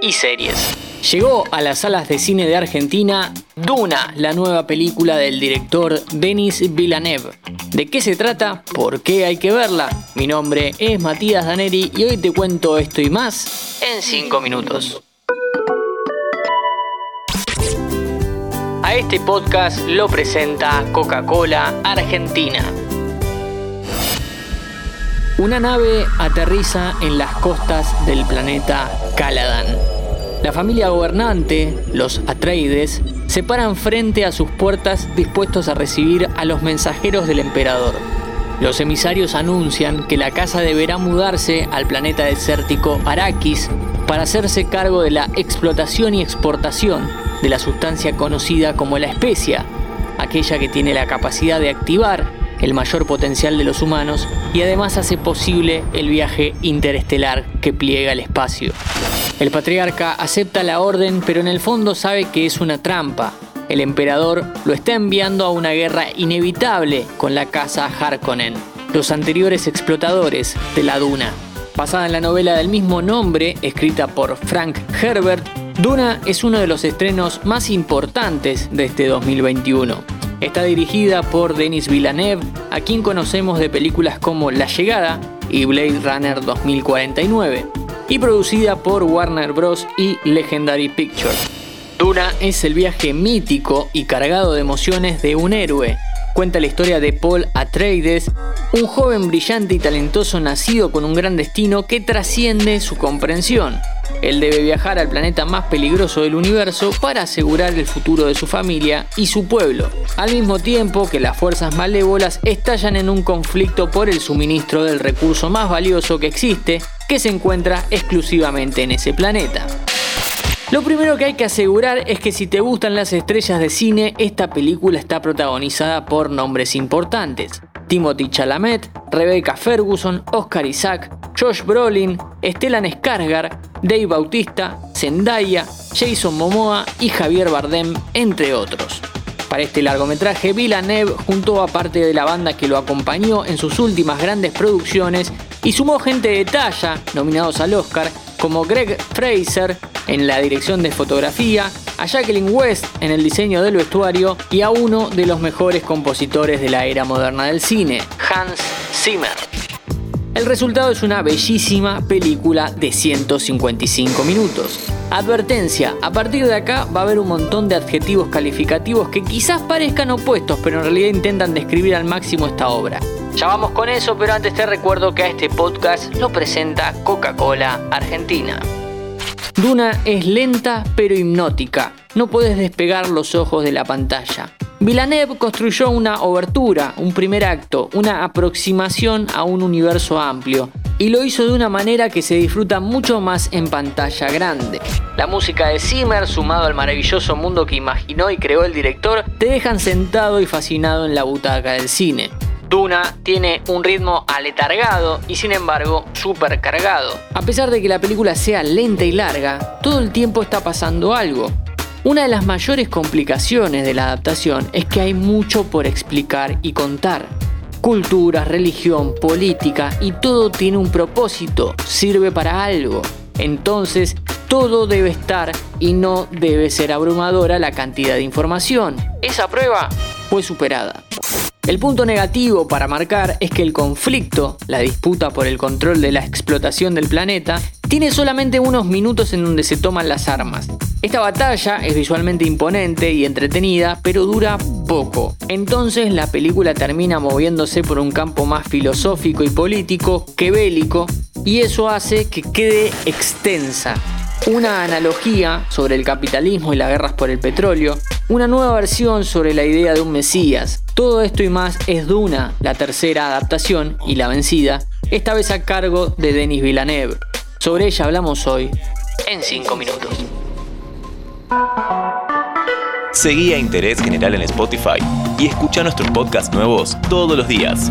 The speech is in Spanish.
y series. Llegó a las salas de cine de Argentina Duna, la nueva película del director Denis Villeneuve. ¿De qué se trata? ¿Por qué hay que verla? Mi nombre es Matías Daneri y hoy te cuento esto y más en 5 minutos. A este podcast lo presenta Coca-Cola Argentina. Una nave aterriza en las costas del planeta Caladan. La familia gobernante, los Atreides, se paran frente a sus puertas dispuestos a recibir a los mensajeros del emperador. Los emisarios anuncian que la casa deberá mudarse al planeta desértico Arrakis para hacerse cargo de la explotación y exportación de la sustancia conocida como la especia, aquella que tiene la capacidad de activar el mayor potencial de los humanos y además hace posible el viaje interestelar que pliega el espacio. El patriarca acepta la orden, pero en el fondo sabe que es una trampa. El emperador lo está enviando a una guerra inevitable con la casa Harkonnen, los anteriores explotadores de la Duna. Basada en la novela del mismo nombre, escrita por Frank Herbert, Duna es uno de los estrenos más importantes de este 2021. Está dirigida por Denis Villeneuve, a quien conocemos de películas como La Llegada y Blade Runner 2049 y producida por Warner Bros. y Legendary Pictures. Duna es el viaje mítico y cargado de emociones de un héroe. Cuenta la historia de Paul Atreides, un joven brillante y talentoso nacido con un gran destino que trasciende su comprensión. Él debe viajar al planeta más peligroso del universo para asegurar el futuro de su familia y su pueblo, al mismo tiempo que las fuerzas malévolas estallan en un conflicto por el suministro del recurso más valioso que existe, que se encuentra exclusivamente en ese planeta. Lo primero que hay que asegurar es que si te gustan las estrellas de cine, esta película está protagonizada por nombres importantes. Timothy Chalamet, Rebecca Ferguson, Oscar Isaac, Josh Brolin, Stellan Skarsgård, Dave Bautista, Zendaya, Jason Momoa y Javier Bardem, entre otros. Para este largometraje, Villeneuve juntó a parte de la banda que lo acompañó en sus últimas grandes producciones y sumó gente de talla, nominados al Oscar, como Greg Fraser en la dirección de fotografía, a Jacqueline West en el diseño del vestuario y a uno de los mejores compositores de la era moderna del cine, Hans Zimmer. El resultado es una bellísima película de 155 minutos. Advertencia, a partir de acá va a haber un montón de adjetivos calificativos que quizás parezcan opuestos, pero en realidad intentan describir al máximo esta obra. Ya vamos con eso, pero antes te recuerdo que a este podcast lo presenta Coca-Cola Argentina. Duna es lenta pero hipnótica. No puedes despegar los ojos de la pantalla. Villeneuve construyó una obertura, un primer acto, una aproximación a un universo amplio, y lo hizo de una manera que se disfruta mucho más en pantalla grande. La música de Zimmer, sumado al maravilloso mundo que imaginó y creó el director, te dejan sentado y fascinado en la butaca del cine. Duna tiene un ritmo aletargado y sin embargo súper cargado. A pesar de que la película sea lenta y larga, todo el tiempo está pasando algo. Una de las mayores complicaciones de la adaptación es que hay mucho por explicar y contar. Cultura, religión, política y todo tiene un propósito, sirve para algo. Entonces, todo debe estar y no debe ser abrumadora la cantidad de información. Esa prueba fue superada. El punto negativo para marcar es que el conflicto, la disputa por el control de la explotación del planeta, tiene solamente unos minutos en donde se toman las armas. Esta batalla es visualmente imponente y entretenida, pero dura poco. Entonces la película termina moviéndose por un campo más filosófico y político que bélico, y eso hace que quede extensa. Una analogía sobre el capitalismo y las guerras por el petróleo, una nueva versión sobre la idea de un Mesías. Todo esto y más es Duna, la tercera adaptación y la vencida, esta vez a cargo de Denis Villeneuve. Sobre ella hablamos hoy en 5 minutos. Seguí a Interés General en Spotify y escucha nuestros podcasts nuevos todos los días.